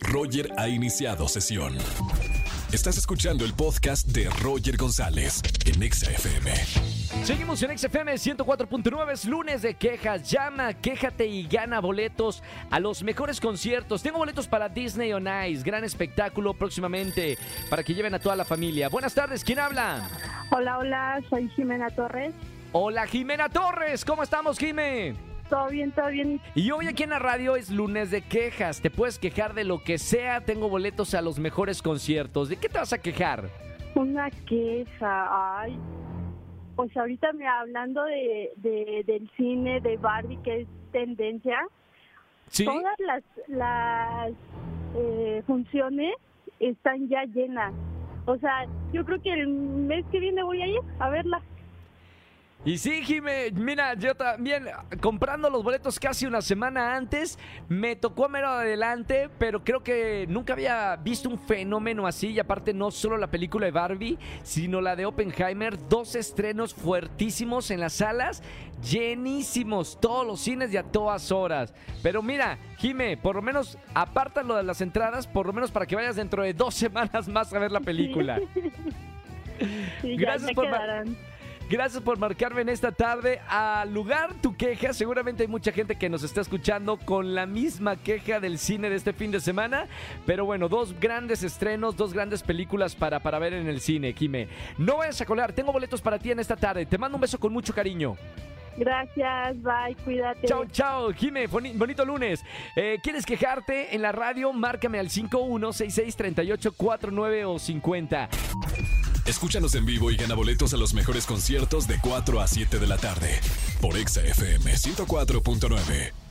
Roger ha iniciado sesión. Estás escuchando el podcast de Roger González en Exa FM. Seguimos en XFM 104.9, es lunes de quejas. Llama, quéjate y gana boletos a los mejores conciertos. Tengo boletos para Disney on Ice, gran espectáculo próximamente para que lleven a toda la familia. Buenas tardes, ¿quién habla? Hola, hola, soy Jimena Torres. Hola, Jimena Torres, ¿cómo estamos, Jime? Todo bien, todo bien. Y hoy aquí en la radio es lunes de quejas. Te puedes quejar de lo que sea. Tengo boletos a los mejores conciertos. ¿De qué te vas a quejar? Una queja, ay. Pues ahorita me hablando de, de- del cine de Barbie, que es tendencia, Sí. todas las, las eh, funciones están ya llenas. O sea, yo creo que el mes que viene voy a ir a verla. Y sí, Jime, mira, yo también comprando los boletos casi una semana antes, me tocó mero adelante, pero creo que nunca había visto un fenómeno así. Y aparte, no solo la película de Barbie, sino la de Oppenheimer. Dos estrenos fuertísimos en las salas, llenísimos, todos los cines y a todas horas. Pero mira, Jime, por lo menos aparta lo de las entradas, por lo menos para que vayas dentro de dos semanas más a ver la película. Sí, Gracias por quedarán. Gracias por marcarme en esta tarde. Al lugar tu queja, seguramente hay mucha gente que nos está escuchando con la misma queja del cine de este fin de semana. Pero bueno, dos grandes estrenos, dos grandes películas para, para ver en el cine, Jime. No vayas a colar, tengo boletos para ti en esta tarde. Te mando un beso con mucho cariño. Gracias, bye, cuídate. Chao, chao, Jime, boni- bonito lunes. Eh, ¿Quieres quejarte en la radio? Márcame al 51663849 o 50. Escúchanos en vivo y gana boletos a los mejores conciertos de 4 a 7 de la tarde por Exa FM 104.9.